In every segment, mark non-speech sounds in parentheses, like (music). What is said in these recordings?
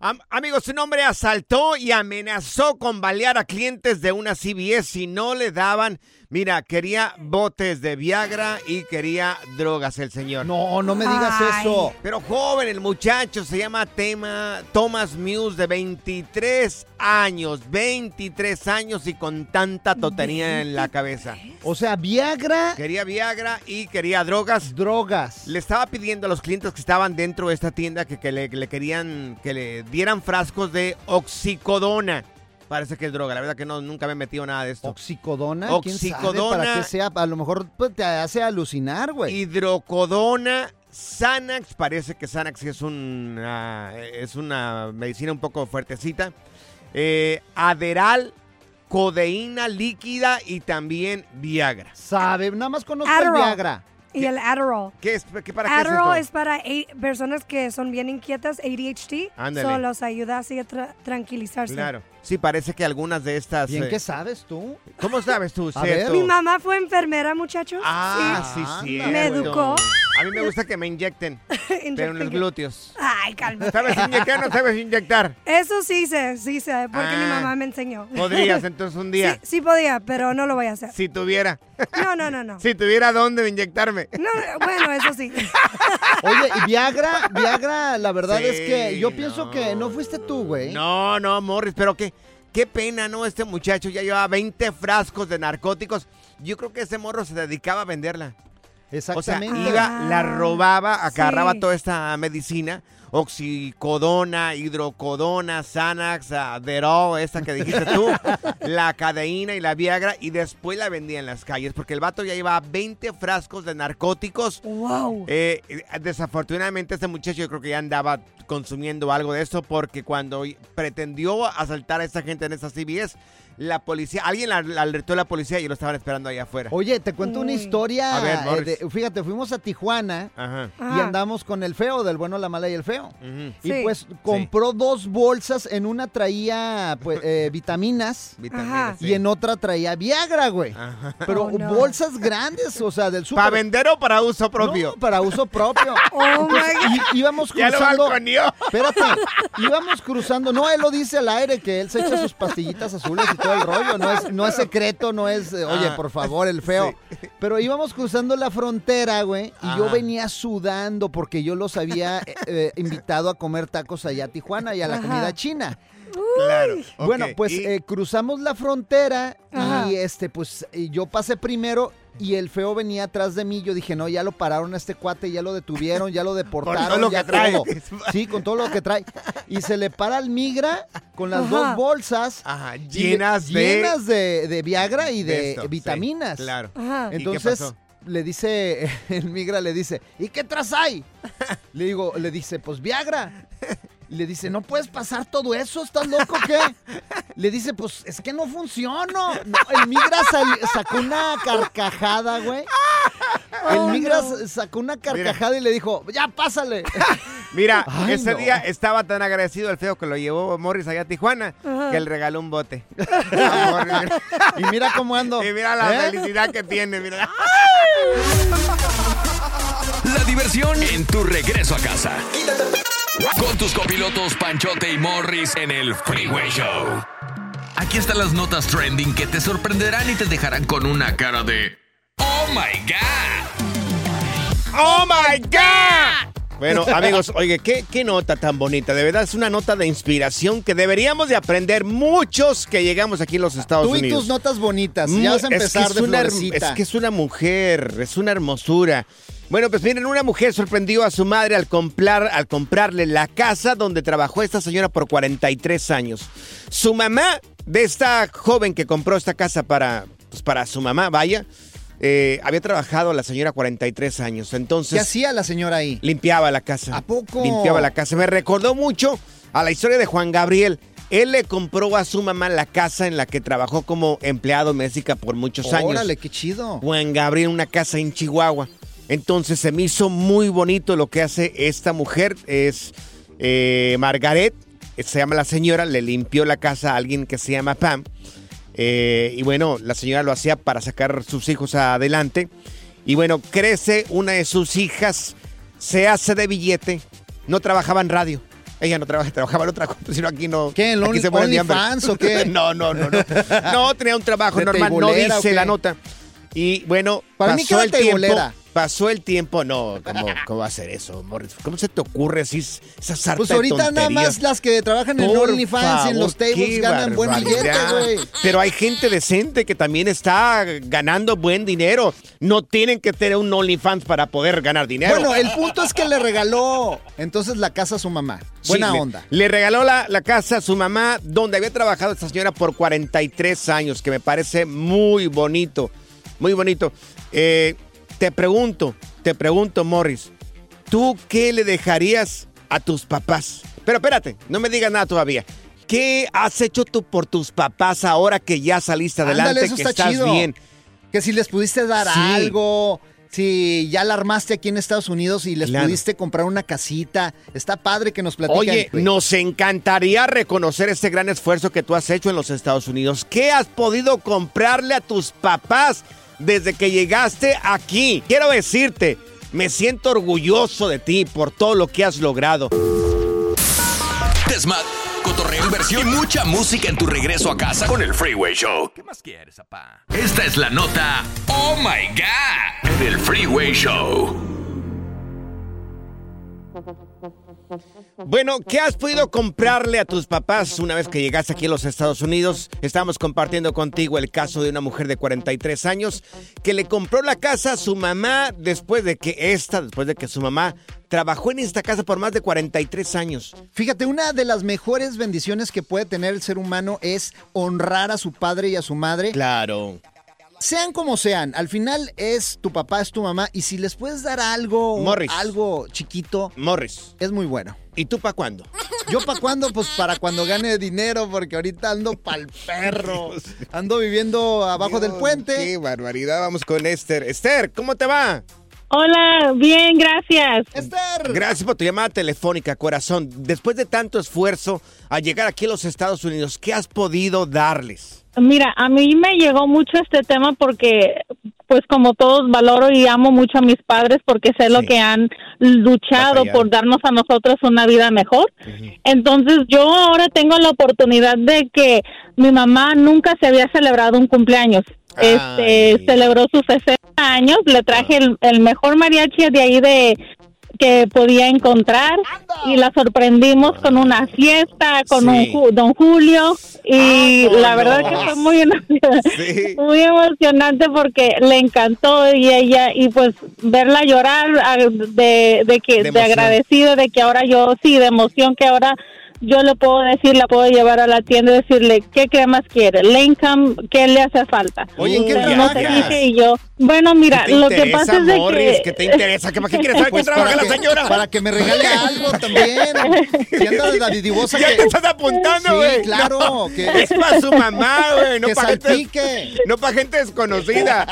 Am- amigos, un hombre asaltó y amenazó con balear a clientes de una CBS si no le daban. Mira, quería botes de Viagra y quería drogas el señor. No, no me digas Ay. eso. Pero joven, el muchacho se llama Tema Thomas Muse de 23 años, 23 años y con tanta totería en la cabeza. O sea, Viagra, Quería Viagra y quería drogas. drogas. Le estaba pidiendo a los clientes que estaban dentro de esta tienda que, que le, que le querían que le dieran frascos de oxicodona. Parece que es droga, la verdad que no, nunca me he metido nada de esto. Oxicodona, ¿quién Oxicodona. sabe para qué sea? A lo mejor pues, te hace alucinar, güey. Hidrocodona, Xanax, parece que Xanax es, un, ah, es una medicina un poco fuertecita. Eh, Aderal, codeína líquida y también Viagra. Sabe, nada más conozco el. Viagra. Y el Adderall. ¿Qué es, qué, ¿Para qué es Adderall esto? es para personas que son bien inquietas, ADHD. Ándale. Solo los ayuda así a tra- tranquilizarse. Claro. Sí, parece que algunas de estas... Bien eh, que sabes tú. ¿Cómo sabes tú, (laughs) A cierto? Mi mamá fue enfermera, muchachos. Ah, sí, Sí. cierto. Me educó. A mí me gusta que me inyecten, (laughs) pero en los glúteos. Ay, calma. ¿Sabes inyectar o no sabes inyectar? Eso sí sé, sí sé, porque mi Ah. mamá me enseñó. Podrías (laughs) entonces un día, Sí, sí podía, pero no lo voy a hacer. si tuviera, No, no, no, no. si tuviera dónde inyectarme. No, bueno, eso sí. Oye, y Viagra, Viagra, la verdad Sí, es que yo pienso no. que no fuiste tú, güey. No, no, Morris, pero qué, qué pena, ¿no? Este muchacho ya llevaba 20 frascos de narcóticos. Yo creo que ese morro se dedicaba a venderla. O sea, Exactamente. iba, la robaba, agarraba Sí. toda esta medicina, oxicodona, hidrocodona, Xanax, Adderall, esa que dijiste tú, (laughs) la cadeína y la Viagra, y después la vendía en las calles, porque el vato ya llevaba 20 frascos de narcóticos. Wow. Eh, desafortunadamente este muchacho yo creo que ya andaba consumiendo algo de eso, porque cuando pretendió asaltar a esta gente en esa CBS, la policía, alguien la, la alertó a la policía y lo estaban esperando allá afuera. Oye, te cuento una historia. A ver, eh, de- fíjate, fuimos a Tijuana Ajá. y Ajá. andamos con el feo, del bueno, la mala y el feo. Y Sí. pues compró dos bolsas, en una traía pues, eh, (laughs) vitaminas Vitaminas, y en otra traía Viagra, güey. Pero Oh, no. bolsas grandes, o sea, del súper. ¿Para vender o para uso propio? No, para uso propio. (laughs) Oh, Entonces, í- íbamos Ya lo cruzando. Espérate, íbamos cruzando. No, él lo dice al aire que él se echa sus pastillitas azules y todo el rollo. No es, no es secreto, no es, eh, oye, Ah, por favor, el feo. Pero íbamos cruzando la frontera, güey, y yo Ajá. venía sudando porque yo los había eh, eh, invitado a comer tacos allá a Tijuana y a la Ajá. comida china. Claro. Bueno, pues y- eh, cruzamos la frontera Ajá. y este, pues y yo pasé primero y el feo venía atrás de mí. Yo dije, no, ya lo pararon a este cuate, ya lo detuvieron, ya lo (laughs) deportaron. todo lo ya que trae. todo". (laughs) Sí, con todo lo que trae. Y se le para al migra con las Ajá. dos bolsas Ajá, llenas de... llenas de, de Viagra y de, de esto, sí, vitaminas. claro. Ajá. ¿Y qué Entonces pasó? le dice, (laughs) el migra le dice, ¿y qué tras hay? Le digo, le dice, pues Viagra. Le dice, ¿no puedes pasar todo eso? ¿Estás loco qué? (laughs) Le dice, pues es que no funciono. No, el migra sal- sacó una carcajada, güey. (laughs) El Oh, migra no. sacó una carcajada y le dijo, ya pásale. (laughs) Mira, Ay, ese no. día estaba tan agradecido el feo que lo llevó Morris allá a Tijuana Ajá. que le regaló un bote. A Morris. Y mira cómo ando. y mira la ¿Eh? felicidad que tiene, mira. La diversión en tu regreso a casa. Con tus copilotos Panchote y Morris en el Freeway Show. Aquí están las notas trending que te sorprenderán y te dejarán con una cara de ¡Oh my God! ¡Oh my God! Bueno, amigos, oye, ¿qué, qué nota tan bonita. De verdad es una nota de inspiración que deberíamos de aprender muchos que llegamos aquí en los Estados Tú y Unidos. tus notas bonitas. Ya vas a Mm, es que empezar es de una. Es que es una mujer, es una hermosura. Bueno, pues miren, una mujer sorprendió a su madre al comprar, al comprarle la casa donde trabajó esta señora por 43 años. Su mamá, de esta joven que compró esta casa para, pues para su mamá, vaya, eh, había trabajado la señora 43 años. Entonces. ¿Qué hacía la señora ahí? Limpiaba la casa. ¿A poco? Limpiaba la casa. Me recordó mucho a la historia de Juan Gabriel. Él le compró a su mamá la casa en la que trabajó como empleado doméstica por muchos años. Órale, qué chido. Juan Gabriel, una casa en Chihuahua. Entonces se me hizo muy bonito lo que hace esta mujer. Es eh, Margaret, se llama la señora, le limpió la casa a alguien que se llama Pam. Eh, y bueno, la señora lo hacía para sacar sus hijos adelante. Y bueno, crece una de sus hijas, se hace de billete, no trabajaba en radio. Ella no trabaja, trabajaba en otra cosa, sino aquí no. ¿Qué, en aquí Only- se o qué? (laughs) no, no, no, no. No, tenía un trabajo ¿De normal, no dice la nota. Y bueno, Para pasó el tiempo. Pasó el tiempo, no, ¿cómo, cómo va a ser eso, Morris? ¿Cómo se te ocurre así esa sarta Pues de ahorita nada más las que trabajan en Por OnlyFans y en los tables ganan buen billete, barbaridad. güey. Pero hay gente decente que también está ganando buen dinero. No tienen que tener un OnlyFans para poder ganar dinero. Bueno, el punto es que le regaló entonces la casa a su mamá. Buena le- onda. Le, regaló la, la casa a su mamá, donde había trabajado esta señora por 43 años, que me parece muy bonito. Muy bonito. Eh, te pregunto, te pregunto, Morris, ¿tú qué le dejarías a tus papás? Pero espérate, no me digas nada todavía. ¿Qué has hecho tú por tus papás ahora que ya saliste adelante, Ándale, eso que está estás chido. bien? Que si les pudiste dar Sí. algo, si ya la armaste aquí en Estados Unidos y les Claro. pudiste comprar una casita. Está padre que nos platiquen. Oye, nos encantaría reconocer este gran esfuerzo que tú has hecho en los Estados Unidos. ¿Qué has podido comprarle a tus papás desde que llegaste aquí? Quiero decirte, me siento orgulloso de ti por todo lo que has logrado. Desmat, cotorreo, inversión y mucha música en tu regreso a casa con el Freeway Show. ¿Qué más quieres, papá? Esta es la nota Oh My God en el Freeway Show. Bueno, ¿qué has podido comprarle a tus papás una vez que llegaste aquí a los Estados Unidos? Estamos compartiendo contigo el caso de una mujer de 43 años que le compró la casa a su mamá después de que esta, después de que su mamá trabajó en esta casa por más de 43 años. Fíjate, una de las mejores bendiciones que puede tener el ser humano es honrar a su padre y a su madre. Claro. Sean como sean, al final es tu papá, es tu mamá, y si les puedes dar algo, Morris. algo chiquito, Morris. es muy bueno. ¿Y tú para cuándo? ¿Yo para cuándo? Pues para cuando gane dinero, porque ahorita ando pa'l perro. (laughs) Ando viviendo abajo del puente. Qué barbaridad. Vamos con Esther. Esther, ¿cómo te va? Hola, bien, gracias. Esther. Gracias por tu llamada telefónica, corazón. Después de tanto esfuerzo a llegar aquí a los Estados Unidos, ¿qué has podido darles? Mira, a mí me llegó mucho este tema porque, pues como todos, valoro y amo mucho a mis padres porque sé lo que han luchado Batallado. por darnos a nosotros una vida mejor. Entonces yo ahora tengo la oportunidad de que mi mamá nunca se había celebrado un cumpleaños. Este, celebró sus 60 años, le traje el, el mejor mariachi de ahí de que podía encontrar y la sorprendimos con una fiesta con un Ju- don Julio y la verdad que fue muy (laughs) muy emocionante porque le encantó y ella y pues verla llorar ah, de, de que De de, emoción. agradecida de que ahora yo sí de emoción que ahora yo le puedo decir, la puedo llevar a la tienda y decirle qué cremas quiere, Lincoln, qué le hace falta. Oye, ¿en qué Pero no te dije y yo, bueno, mira, ¿Qué te lo que interesa, pasa es de Morris? que ¿Qué te interesa? ¿Qué- para qué quieres saber (laughs) Pues qué trabaja para la que- señora? Para que me regale algo también. (laughs) Si anda de dadivosa Ya que... te estás apuntando, Sí, güey. claro, No, que- Es para su mamá, güey. No para gente, no pa' gente desconocida.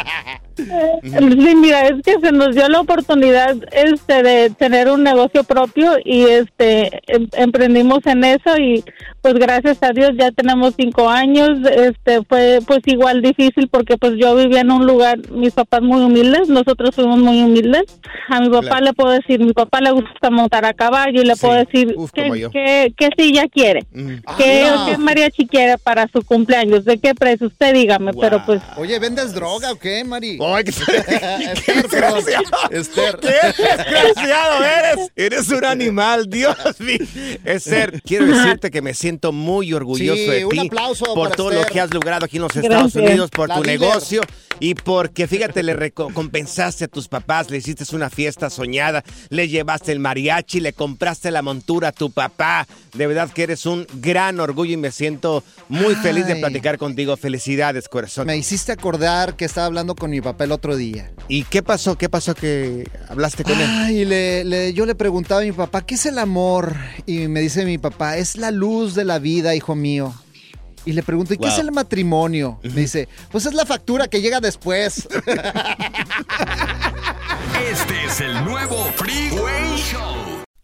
Sí, mira, es que se nos dio la oportunidad este de tener un negocio propio y este em- emprendimos en eso y pues gracias a Dios ya tenemos cinco años. Este fue pues igual difícil porque pues yo vivía en un lugar, mis papás muy humildes, nosotros fuimos muy humildes. A mi papá Claro. le puedo decir, mi papá le gusta montar a caballo y le puedo decir Uf, yo. qué, qué silla quiere, qué, Ah, no. qué mariachi quiere para su cumpleaños, de qué precio, usted dígame, pero pues Oye, ¿vendes droga o qué, Mari? Ay, qué (laughs) Esther. (laughs) (laughs) Esther. ¡Qué desgraciado eres! Eres un animal, Dios mío. Esther, quiero decirte que me siento muy orgulloso Sí, de un ti aplauso por todo lo que has logrado aquí en los Gracias. Estados Unidos, por La tu líder. negocio y porque, fíjate, le recompensaste a tus papás, le hiciste una fiesta soñada, le llevaste el mariachi, le compraste la montura a tu papá. De verdad que eres un gran orgullo y me siento muy feliz de platicar contigo. Felicidades, corazón. Me hiciste acordar que estaba hablando con mi papá el otro día. ¿Y qué pasó? ¿Qué pasó que hablaste con él? Ay, le, le- yo le preguntaba a mi papá, ¿qué es el amor? Y me dice mi papá, es la luz de la vida, hijo mío. Y le pregunto, ¿y qué es el matrimonio? Me dice, pues es la factura que llega después. (laughs) Este es el nuevo Freeway Show.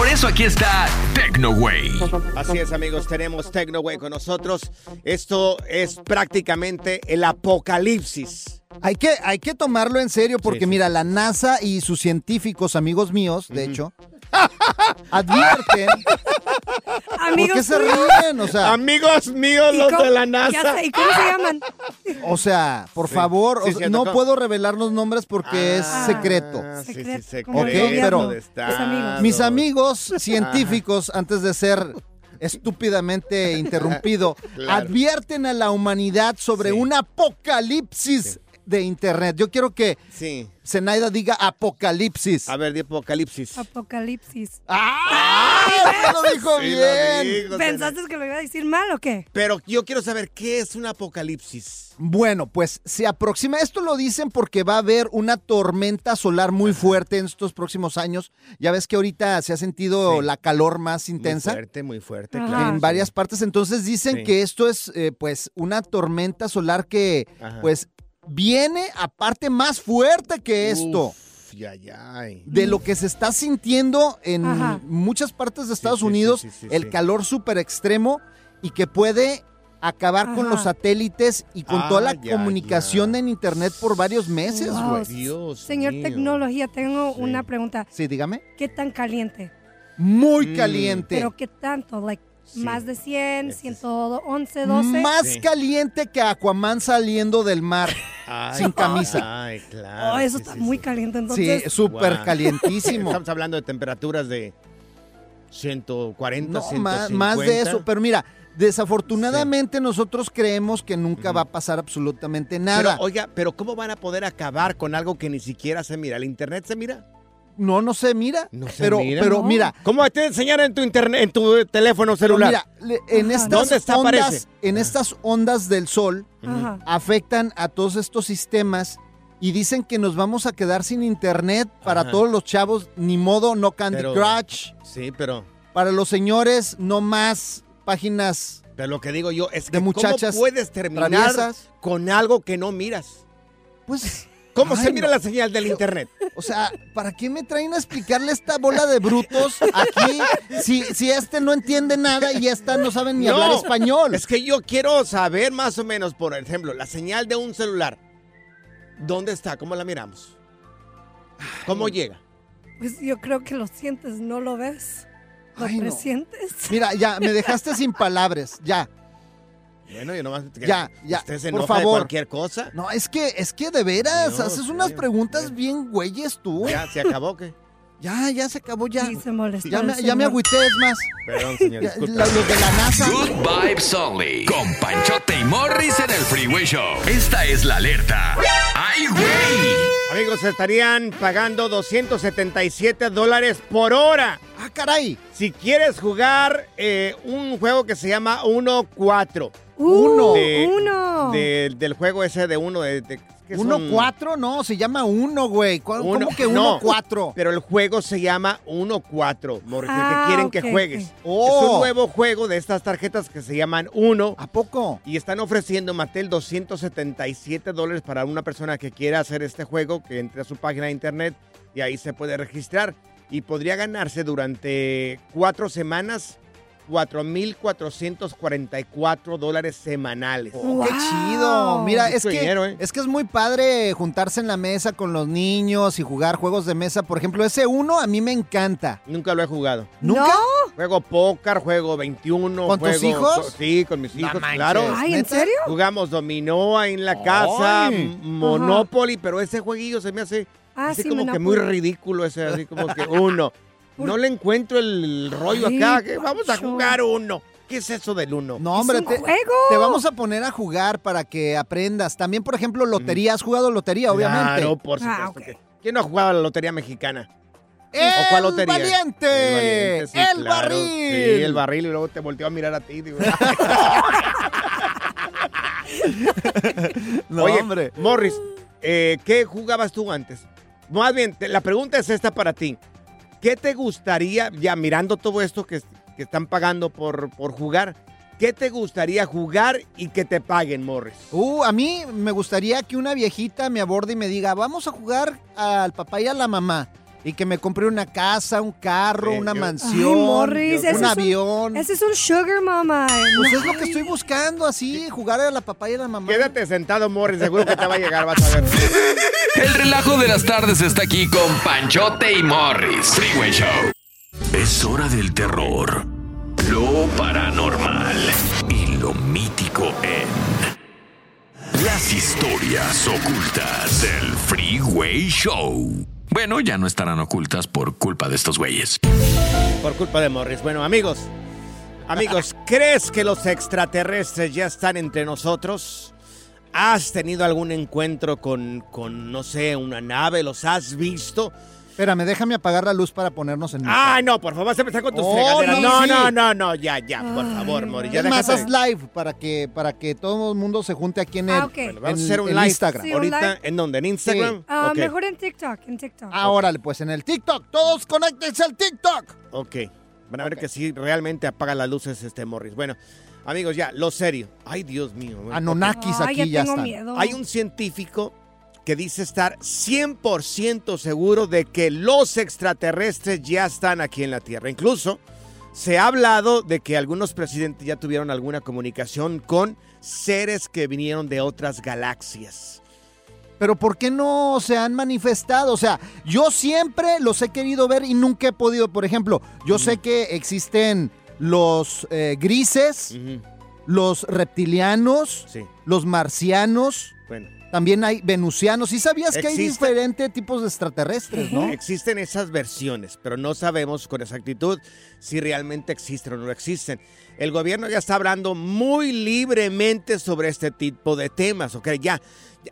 Por eso aquí está TecnoWay. Así es, amigos, tenemos TecnoWay con nosotros. Esto es prácticamente el apocalipsis. Hay que, hay que tomarlo en serio porque mira, la NASA y sus científicos, amigos míos, de hecho, advierten. ¿Por qué se ríen? O sea, amigos míos, ¿Y los cómo- de la ya NASA. sé, ¿Y cómo se llaman? o sea, por favor, Sí, o sea, sí, no tocó. puedo revelar los nombres porque es secreto. Sí, sí, secreto pero de Estado. mis amigos científicos, antes de ser estúpidamente (laughs) interrumpido, Claro. advierten a la humanidad sobre un apocalipsis de internet. Yo quiero que Sí. Zenaida diga apocalipsis. A ver, di apocalipsis. Apocalipsis. ¡Ay! (laughs) Lo dijo Sí, lo bien. dijo, ¿Pensaste que lo iba a decir mal o qué? Pero yo quiero saber qué es un apocalipsis. Bueno, pues se aproxima. Esto lo dicen porque va a haber una tormenta solar muy fuerte en estos próximos años. Ya ves que ahorita se ha sentido la calor más intensa. Muy fuerte, muy fuerte, Ajá. claro. en varias partes. Entonces dicen Sí. que esto es eh, pues una tormenta solar que Ajá. pues viene aparte más fuerte que esto. Uf, ya, ya. De lo que se está sintiendo en Ajá. muchas partes de Estados sí, sí, Unidos, sí, sí, el sí. calor súper extremo y que puede acabar con los satélites y con Ah, toda la ya, comunicación ya. en internet por varios meses, Wow. güey. Dios Señor mío. Tecnología, tengo Sí. una pregunta. Sí, dígame. ¿Qué tan caliente? Muy Mm. caliente. ¿Pero qué tanto? Like, Sí. ¿Más de 100, Este es- 111, 12? Más Sí. caliente que Aquaman saliendo del mar. Ay, sin camisa. Ay, claro. Oh, eso sí, está sí, muy sí. caliente. Sí, Entonces, súper Guau. calientísimo. (laughs) Estamos hablando de temperaturas de 140, No, 150. más, más de eso. Pero mira, desafortunadamente nosotros creemos que nunca va a pasar absolutamente nada. Pero, oiga, pero ¿cómo van a poder acabar con algo que ni siquiera se mira? ¿El internet se mira? No, no se mira. No se pero, mira. pero No. mira, ¿Cómo te enseñan en tu internet, en tu teléfono celular? mira, en estas ¿Dónde está? ondas, Aparece. en estas ondas del sol ajá. afectan a todos estos sistemas y dicen que nos vamos a quedar sin internet para Ajá. todos los chavos, ni modo, no Candy Pero- Crush. Sí, pero, Para los señores, no más páginas pero lo que digo yo es que De muchachas ¿cómo puedes terminar traviesas. con algo que no miras? Pues, ¿Cómo Ay, se mira no. la señal del internet? o sea, ¿para qué me traen a explicarle esta bola de brutos aquí si, si este no entiende nada y esta no sabe ni No, hablar español? Es que yo quiero saber más o menos, por ejemplo, la señal de un celular. ¿Dónde está? ¿Cómo la miramos? ¿Cómo llega? Pues yo creo que lo sientes, ¿no lo ves? ¿Lo Ay, no. presientes? Mira, ya, me dejaste sin palabras, ya. Bueno, yo nomás... Ya, ya, ¿Usted se por enoja de favor. cualquier cosa? No, es que, es que de veras, Dios haces unas preguntas bien güeyes tú. Ya, se acabó, ¿qué? (laughs) Ya, ya se acabó, ya. Sí, se molestó Ya me, ya me agüité, es más. Perdón, señor, Ya, disculpe. la- los de la NASA. Good Vibes Only. Con Panchote y Morris en el Freeway Show. Esta es la alerta. ¡Ay, güey! Amigos, estarían pagando 277 dólares por hora. Ah, caray. Si quieres jugar eh, un juego que se llama 1-4. Uno, De- uno. de- del juego ese de uno de... de- ¿qué son? ¿Uno cuatro? No, se llama uno, güey. ¿Cu- Uno- ¿Cómo que no, uno cuatro? Pero el juego se llama 1-4, Morris, el Ah, que quieren que juegues. Oh. Es un nuevo juego de estas tarjetas que se llaman 1 ¿A poco? y están ofreciendo Mattel 277 dólares para una persona que quiera hacer este juego, que entre a su página de internet y ahí se puede registrar y podría ganarse durante cuatro semanas 4.444 dólares semanales. Oh, ¡Qué Wow. chido! Mira, es que, dinero, ¿eh? es que es muy padre juntarse en la mesa con los niños y jugar juegos de mesa. Por ejemplo, ese uno a mí me encanta. Nunca lo he jugado. ¿Nunca? ¿No? Juego póker, juego 21. ¿Con tus juego- hijos? Sí, con mis hijos, claro. Ay, ¿en serio? Jugamos dominó ahí en la casa, Ay. Monopoly, pero ese jueguillo se me hace Ah, así sí, como que muy ridículo ese, así como que uno. No le encuentro el rollo Ay, acá, que vamos a jugar uno. ¿Qué es eso del uno? No, Es hombre, un te, juego. te vamos a poner a jugar para que aprendas. También, por ejemplo, lotería. ¿Has jugado lotería, obviamente? Claro, por supuesto. Ah, ok. que- ¿Quién no ha jugado a la lotería mexicana? ¡El ¿O cuál lotería? valiente! El, valiente, sí, ¡El claro. barril! Sí, el barril, y luego te volteó a mirar a ti. digo. (laughs) No, Oye, hombre. Morris, eh, ¿qué jugabas tú antes? Más bien, te- la pregunta es esta para ti. ¿Qué te gustaría, ya mirando todo esto que, que están pagando por, por jugar, qué te gustaría jugar y que te paguen, Morris? Uh, a mí me gustaría que una viejita me aborde y me diga, vamos a jugar al papá y a la mamá. Y que me compre una casa, un carro, una mansión, Ay, Morris, un es avión. Ese es un sugar mama. Pues No. es lo que estoy buscando, así, jugar a la papá y a la mamá. Quédate sentado, Morris, seguro que te va a llegar, vas a ver. (laughs) El relajo de las tardes está aquí con Panchote y Morris. Freeway Show. Es hora del terror, lo paranormal y lo mítico en las historias ocultas del Freeway Show. Bueno, ya no estarán ocultas por culpa de estos güeyes. Por culpa de Morris. Bueno, amigos, amigos, (laughs) ¿crees que los extraterrestres ya están entre nosotros? ¿Has tenido algún encuentro con, con, no sé, una nave? ¿Los has visto? Espérame, déjame apagar la luz para ponernos en... Ay, no, por favor, vas a empezar con tus Oh, fregaderas. no, No, sí. no, no, no, ya, ya, por favor, Mori. Ya más, haz live para que, para que todo el mundo se junte aquí en el, Ah, ok. Bueno, vamos en- a hacer un en live Instagram. Sí, un ahorita. live. ¿En dónde? ¿En Instagram? Ah, Ok. Mejor en TikTok, en TikTok. Ah, órale, pues en el TikTok. Todos conéctense al TikTok. Ok. Van a ver que sí, realmente apaga las luces este Morris. Bueno, amigos, ya, lo serio. Ay, Dios mío. Ay, aquí ya tengo miedo. Hay un científico que dice estar 100% seguro de que los extraterrestres ya están aquí en la Tierra. Incluso se ha hablado de que algunos presidentes ya tuvieron alguna comunicación con seres que vinieron de otras galaxias. Pero ¿por qué no se han manifestado? O sea, yo siempre los he querido ver y nunca he podido. Por ejemplo, yo sé que existen los eh, grises, los reptilianos, Sí. los marcianos, Bueno. también hay venusianos. ¿Y sabías que hay diferentes tipos de extraterrestres, no? (laughs) Existen esas versiones, pero no sabemos con exactitud si realmente existen o no existen. El gobierno ya está hablando muy libremente sobre este tipo de temas, ¿ok? Ya,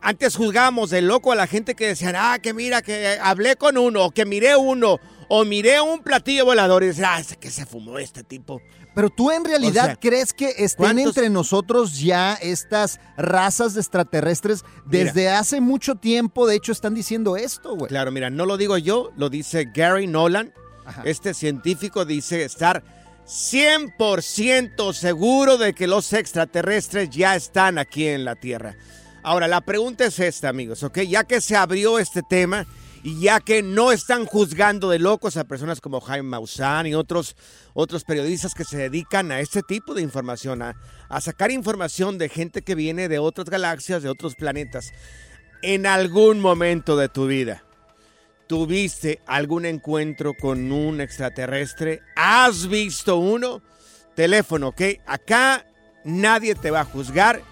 antes juzgábamos de loco a la gente que decían, ah, que mira, que hablé con uno, o que miré uno, o miré un platillo volador, y decían, ah, que se fumó este tipo. Pero tú en realidad O sea, crees que estén ¿cuántos- entre nosotros ya estas razas de extraterrestres desde hace mucho tiempo. De hecho, están diciendo esto, güey. Claro, mira, no lo digo yo, lo dice Gary Nolan. Este científico dice estar 100% seguro de que los extraterrestres ya están aquí en la Tierra. Ahora, la pregunta es esta, amigos, ¿ok? Ya que se abrió este tema y ya que no están juzgando de locos a personas como Jaime Maussan y otros, otros periodistas que se dedican a este tipo de información, a, a sacar información de gente que viene de otras galaxias, de otros planetas, en algún momento de tu vida. ¿Tuviste algún encuentro con un extraterrestre? ¿Has visto uno? Teléfono, ¿ok? Acá nadie te va a juzgar.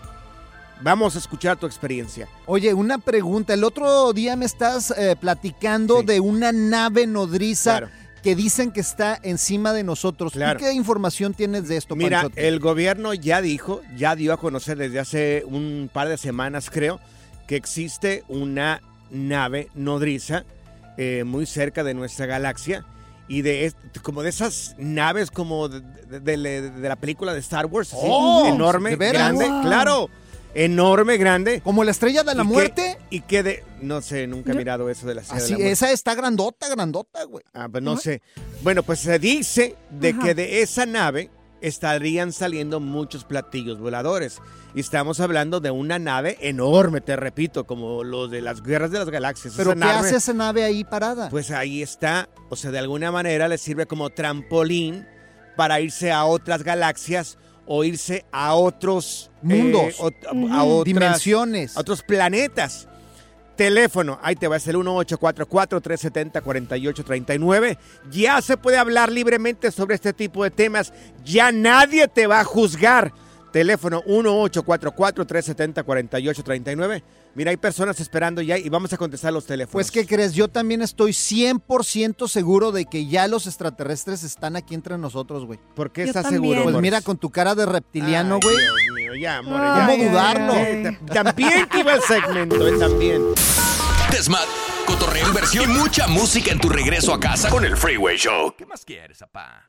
Vamos a escuchar tu experiencia. Oye, una pregunta. El otro día me estás eh, platicando de una nave nodriza Claro. que dicen que está encima de nosotros. ¿Tú Claro. qué información tienes de esto, Mira, Panchote? el gobierno ya dijo, ya dio a conocer desde hace un par de semanas, creo, que existe una nave nodriza eh, muy cerca de nuestra galaxia y de como de esas naves como de, de- de- de la película de Star Wars, así, Oh, enorme, grande, Wow. claro, enorme, grande. ¿Como la estrella de la Y que- muerte? y que de, no sé, nunca he mirado eso de la estrella de la muerte. esa está grandota, grandota, güey. Ah, pues no sé. Bueno, pues se dice de Ajá. que de esa nave estarían saliendo muchos platillos voladores. Y estamos hablando de una nave enorme, te repito, como los de las guerras de las galaxias. ¿Pero Esa qué nave, hace esa nave ahí parada? Pues ahí está. O sea, de alguna manera le sirve como trampolín para irse a otras galaxias o irse a otros Mundos. eh, Ujú. a otras- Dimensiones. a otros planetas. Teléfono, ahí te va a ser 1844-370-4839. Ya se puede hablar libremente sobre este tipo de temas. Ya nadie te va a juzgar. Teléfono 1844-370-4839. Mira, hay personas esperando ya y vamos a contestar los teléfonos. Pues, ¿qué crees? Yo también estoy 100% seguro de que ya los extraterrestres están aquí entre nosotros, güey. ¿Por qué Yo estás también. seguro? Pues Morris? mira, con tu cara de reptiliano, güey. Dios mío, ya, amor, ¿Cómo ya. dudarlo? Eh, ta- También que iba el segmento, eh, también. Desmat, cotorreo, inversión y mucha música en tu regreso a casa con el Freeway Show. ¿Qué más quieres, papá?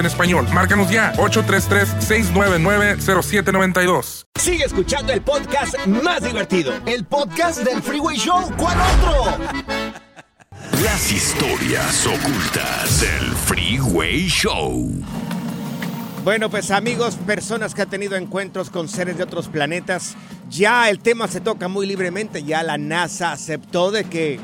en español. Márcanos ya, 833-699-0792. Sigue escuchando el podcast más divertido. El podcast del Freeway Show. ¿Cuál otro? Las historias ocultas del Freeway Show. Bueno, pues amigos, personas que han tenido encuentros con seres de otros planetas, ya el tema se toca muy libremente, ya la NASA aceptó de que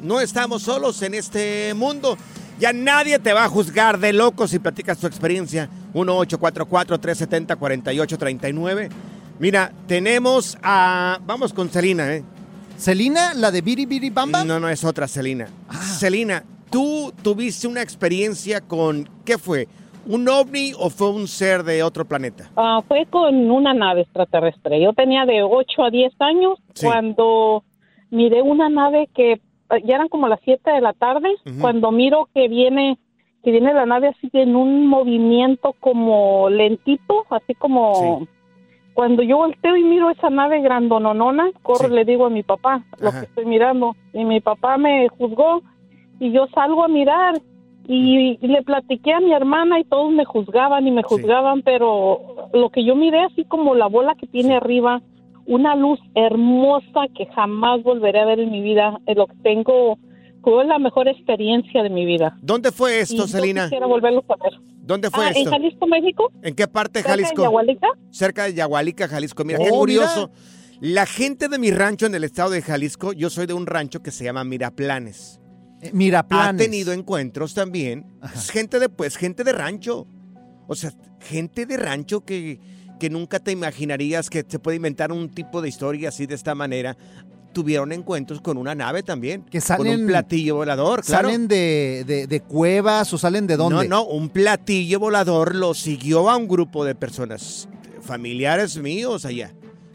no estamos solos en este mundo. Ya nadie te va a juzgar de loco si platicas tu experiencia. 1-844-370-4839. Mira, tenemos a... Vamos con Celina, ¿eh? ¿Celina, la de Biri Biri Bamba? No, no es otra Celina. Celina, tú tuviste una experiencia con... ¿Qué fue? ¿Un ovni o fue un ser de otro planeta? Ah, fue con una nave extraterrestre. Yo tenía de 8 a 10 años cuando miré una nave que ah, ya eran como las 7 de la tarde, cuando miro que viene que viene la nave así en un movimiento como lentito, así como cuando yo volteo y miro esa nave grandononona, corro y le digo a mi papá lo que estoy mirando y mi papá me juzgó y yo salgo a mirar y, y le platiqué a mi hermana y todos me juzgaban y me juzgaban, pero lo que yo miré así como la bola que tiene arriba, una luz hermosa que jamás volveré a ver en mi vida, es lo que tengo fue la mejor experiencia de mi vida. ¿Dónde fue esto, Celina? Quisiera volverlo a ver. ¿Dónde fue Ah, esto? ¿En Jalisco, México? ¿En qué parte de ¿Cerca de Jalisco? Yagualica? Cerca de Yagualica, Jalisco. Mira, Oh, qué curioso. mira. La gente de mi rancho en el estado de Jalisco, yo soy de un rancho que se llama Miraplanes. Miraplanes. Ha tenido encuentros también. Gente de, pues, gente de rancho. O sea, gente de rancho que, que nunca te imaginarías que se puede inventar un tipo de historia así de esta manera. Tuvieron encuentros con una nave también. Que Con salen- un platillo volador, claro. ¿Salen de, de- de cuevas o salen de dónde? No, no, un platillo volador lo siguió a un grupo de personas, familiares míos allá.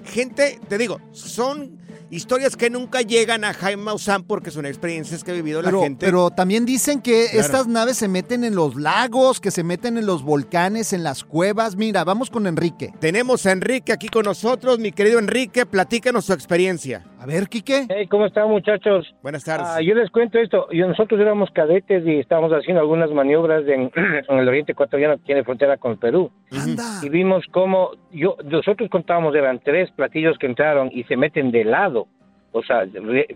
Gente, te digo, son historias que nunca llegan a Jaime Maussan porque son experiencias que ha vivido Pero, la gente. pero también dicen que Claro. estas naves se meten en los lagos, que se meten en los volcanes, en las cuevas. Mira, vamos con Enrique. Tenemos a Enrique aquí con nosotros. Mi querido Enrique, platícanos su experiencia. A ver, Quique. Hey, ¿cómo están, muchachos? Buenas tardes. Ah, yo les cuento esto. Yo- nosotros éramos cadetes y estábamos haciendo algunas maniobras en, (clears throat) en el oriente ecuatoriano que tiene frontera con el Perú. Y vimos cómo yo, nosotros contábamos, eran tres platillos que entraron y se meten de lado. O sea,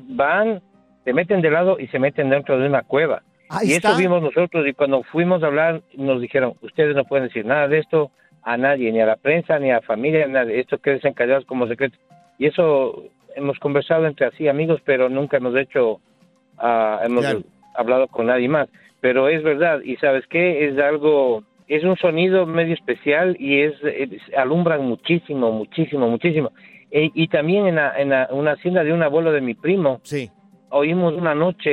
van, se meten de lado y se meten dentro de una cueva. Ahí y está. eso vimos nosotros y cuando fuimos a hablar nos dijeron, ustedes no pueden decir nada de esto a nadie, ni a la prensa, ni a la familia, ni a nadie. Esto queden callados como secreto. Y eso hemos conversado entre así amigos, pero nunca hemos hecho, ah, hemos Claro. hablado con nadie más. Pero es verdad, y ¿sabes qué? Es algo, es un sonido medio especial y es, es- alumbran muchísimo, muchísimo, muchísimo. E- y también en, la- en la- una hacienda de un abuelo de mi primo, sí. oímos una noche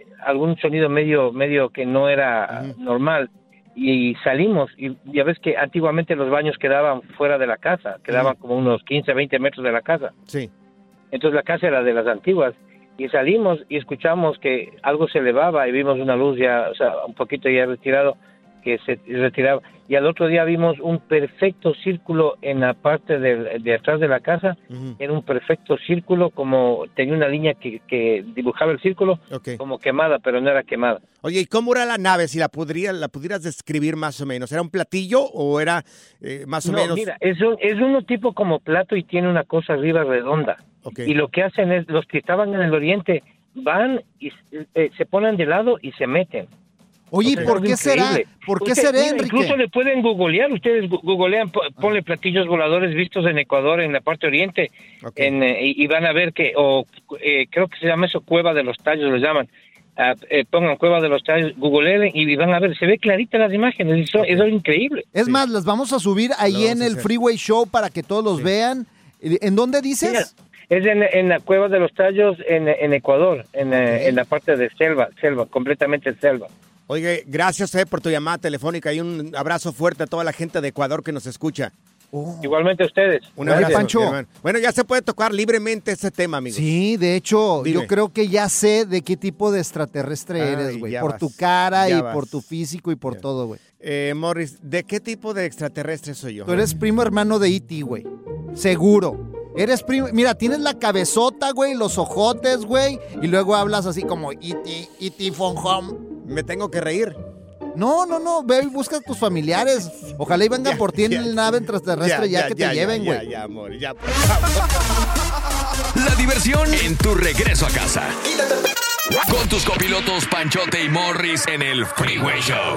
eh, algún sonido medio, medio que no era normal y salimos y ya ves que antiguamente los baños quedaban fuera de la casa, quedaban como unos 15, 20 metros de la casa. Sí. Entonces la casa era de las antiguas y salimos y escuchamos que algo se elevaba y vimos una luz ya, o sea, un poquito ya retirado que se retiraba y al otro día vimos un perfecto círculo en la parte de, atrás de la casa, era un perfecto círculo como tenía una línea que, que dibujaba el círculo como quemada, pero no era quemada. Oye, ¿y cómo era la nave? Si la, podría, la pudieras describir más o menos. ¿Era un platillo o era eh, más o No, menos? mira, es, un, es uno tipo como plato y tiene una cosa arriba redonda. Ok. Y lo que hacen es, los que estaban en el oriente van y eh, se ponen de lado y se meten. Oye, O sea, ¿por es qué será? ¿Por qué Usted, será, mira, Enrique? Incluso le pueden googlear, ustedes googlean, po- ponle platillos voladores vistos en Ecuador, en la parte oriente, en, eh, y, van a ver que, o eh, creo que se llama eso Cueva de los Tallos, lo llaman. Ah, eh, pongan Cueva de los Tallos, googleen y van a ver, se ve clarita las imágenes, eso, eso es increíble. Es más, las vamos a subir ahí en el. Freeway Show para que todos los vean. ¿En dónde dices? Mira, es en, en la Cueva de los Tallos en, en Ecuador, en, eh, en la parte de selva, selva, completamente selva. Oye, gracias eh, por tu llamada telefónica y un abrazo fuerte a toda la gente de Ecuador que nos escucha. Igualmente ustedes. Un Oye, abrazo, Pancho. Bueno, ya se puede tocar libremente ese tema, amigo. Sí, de hecho, Dime. yo creo que ya sé de qué tipo de extraterrestre Ay, eres, güey. Por vas, tu cara ya y vas. por tu físico y por todo, güey. Eh, Morris, ¿de qué tipo de extraterrestre soy yo? Tú eres primo hermano de E.T., güey. Seguro. Eres primo. Mira, tienes la cabezota, güey, los ojotes, güey. Y luego hablas así como E.T., E.T. from home. Me tengo que reír. No, no, no. Ve y busca a tus familiares. Ojalá y vengan (laughs) por ti en ya, la nave extraterrestre ya, que te lleven, ya, güey. Ya, amor, ya, por (laughs) favor. La diversión en tu regreso a casa. Con tus copilotos Panchote y Morris en el Freeway Show.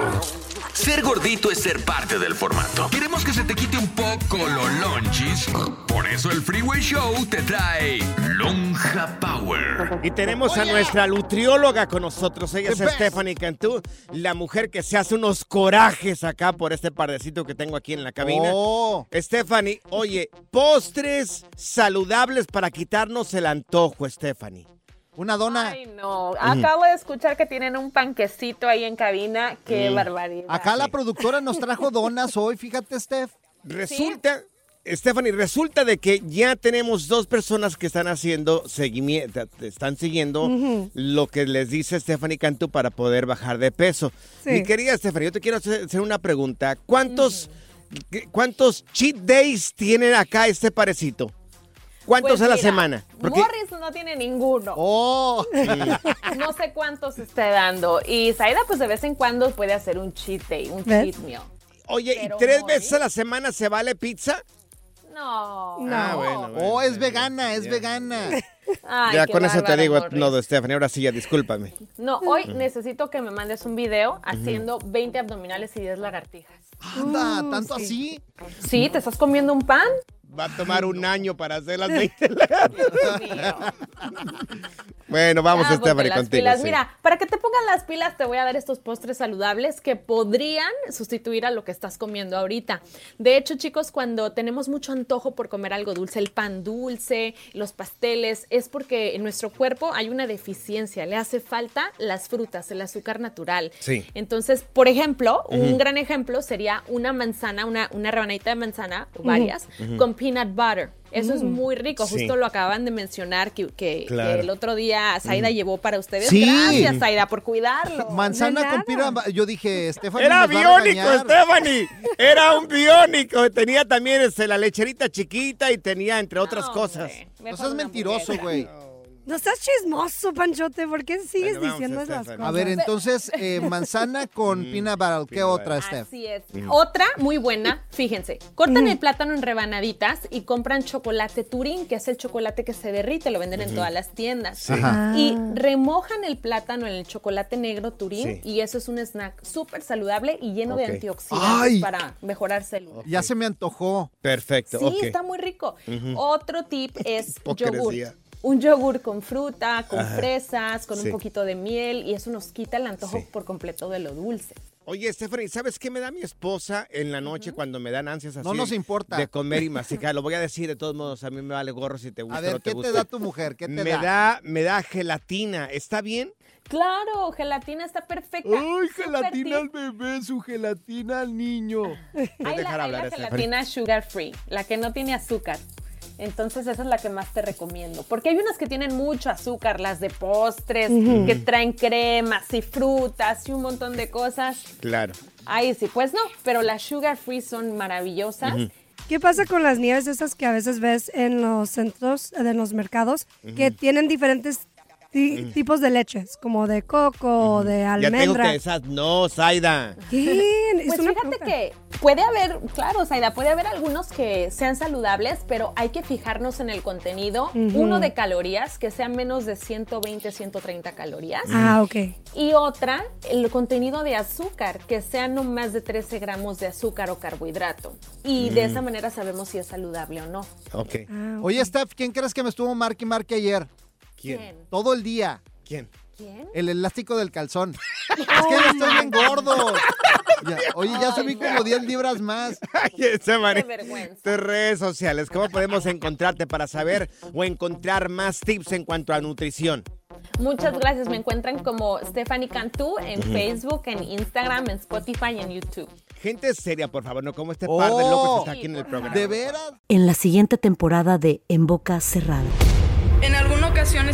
Ser gordito es ser parte del formato. Queremos que se te quite un poco lo lonchis. Por eso el Freeway Show te trae Lonja Power. Y tenemos a nuestra nutrióloga con nosotros. Ella es. Stephanie Cantú, la mujer que se hace unos corajes acá por este pardecito que tengo aquí en la cabina. Oh. Stephanie, oye, postres saludables para quitarnos el antojo, Stephanie. Una dona. Ay, no. Acabo de escuchar que tienen un panquecito ahí en cabina. Qué barbaridad. Acá la productora nos trajo (laughs) donas hoy, fíjate, Steph. Resulta, Stephanie, resulta de que ya tenemos dos personas que están haciendo seguimiento, están siguiendo lo que les dice Stephanie Cantú para poder bajar de peso. Sí. Mi querida Stephanie, yo te quiero hacer una pregunta. ¿Cuántos, ¿Cuántos cheat days tienen acá este parecito? ¿Cuántos Pues a la mira, semana? Porque- Morris no tiene ninguno. Oh. (laughs) no sé cuántos esté dando. Y Zaida, pues de vez en cuando puede hacer un cheat day, un cheat meal. Oye, Pero ¿y tres Morris- veces a la semana se vale pizza? No. Ah, bueno, bueno. Oh, es vegana, es vegana. (laughs) Ay, ya con eso te digo, Morris. no, Stephanie, ahora sí ya, discúlpame. No, hoy necesito que me mandes un video haciendo 20 abdominales y 10 lagartijas. Anda, ¿tanto así? Sí, ¿te estás comiendo un pan? Va a tomar un año para hacer las 20 Bueno, vamos, Ah, Stephanie, las contigo. pilas. sí. Mira, para que te pongan las pilas, te voy a dar estos postres saludables que podrían sustituir a lo que estás comiendo ahorita. De hecho, chicos, cuando tenemos mucho antojo por comer algo dulce, el pan dulce, los pasteles, es porque en nuestro cuerpo hay una deficiencia. Le hace falta las frutas, el azúcar natural. Sí. Entonces, por ejemplo, un gran ejemplo sería una manzana, una, una rebanadita de manzana, o varias, Ujú. con peanut butter. Eso es Mm. muy rico. Sí. Justo lo acaban de mencionar que, que- Claro. que el otro día Zaida llevó para ustedes. Sí. Gracias, Zaida, por cuidarlo. Manzana con pira. Yo dije, Stephanie. Era biónico. Stephanie. (laughs) Era un biónico. Tenía también este, la lecherita chiquita y tenía, entre otras cosas. No seas mentiroso, güey. No estás chismoso, Panchote. ¿Por qué sigues Bueno, diciendo esas cosas? A ver, entonces, eh, (laughs) manzana con peanut butter. ¿Qué otra, Steph? Así es. Mm. Otra muy buena, fíjense. Cortan el plátano en rebanaditas y compran chocolate Turín, que es el chocolate que se derrite, lo venden en todas las tiendas. Sí. Ajá. Y remojan el plátano en el chocolate negro Turín Sí. y eso es un snack súper saludable y lleno de antioxidantes Ay. para mejorar células. Ya se me antojó. Perfecto, Sí, está muy rico. Otro tip (laughs) es yogur. Un yogur con fruta, con Ajá. fresas, con Sí. un poquito de miel y eso nos quita el antojo Sí. por completo de lo dulce. Oye, Stephanie, ¿sabes qué me da mi esposa en la noche cuando me dan ansias así? No nos importa. De comer y (laughs) masticar. Lo voy a decir de todos modos, a mí me vale gorro si te gusta A ver, no te ¿qué te da tu mujer? ¿Qué te me da? da? Me da gelatina. ¿Está bien? Claro, gelatina está perfecta. ¡Ay, gelatina al bebé, su gelatina al niño! Hay la, dejar hay la gelatina sugar free, la que no tiene azúcar. Entonces esa es la que más te recomiendo. Porque hay unas que tienen mucho azúcar, las de postres, que traen cremas y frutas y un montón de cosas. Claro. Ay, sí, pues no, pero las sugar free son maravillosas. ¿Qué pasa con las nieves esas que a veces ves en los centros, de los mercados, que tienen diferentes ti- Ujú. tipos de leches, como de coco o de Ya te digo almendra? que esas no, Zaida. ¿Qué? (laughs) Pues fíjate pregunta. que puede haber, claro, Zaida, puede haber algunos que sean saludables, pero hay que fijarnos en el contenido. Uno de calorías, que sea menos de 120, 130 calorías. Ah, ok. Y otra, el contenido de azúcar, que sea no más de 13 gramos de azúcar o carbohidrato. Y de Mm. esa manera sabemos si es saludable o no. Ok. Oye, Steph, ¿quién crees que me estuvo marque y marque ayer? ¿Quién? Todo el día. ¿Quién? ¿Quién? El elástico del calzón. es que ya estoy bien gordo. (laughs) Ya- oye, ya subí como 10 libras más. (laughs) Ay. Qué vergüenza. Tus redes sociales, ¿cómo podemos encontrarte para saber o encontrar más tips en cuanto a nutrición? Muchas gracias. Me encuentran como Stephanie Cantú en. Facebook, en Instagram, en Spotify y en YouTube. Gente seria, por favor, no como este par de locos que está aquí en el programa. ¿De veras? En la siguiente temporada de En Boca Cerrada.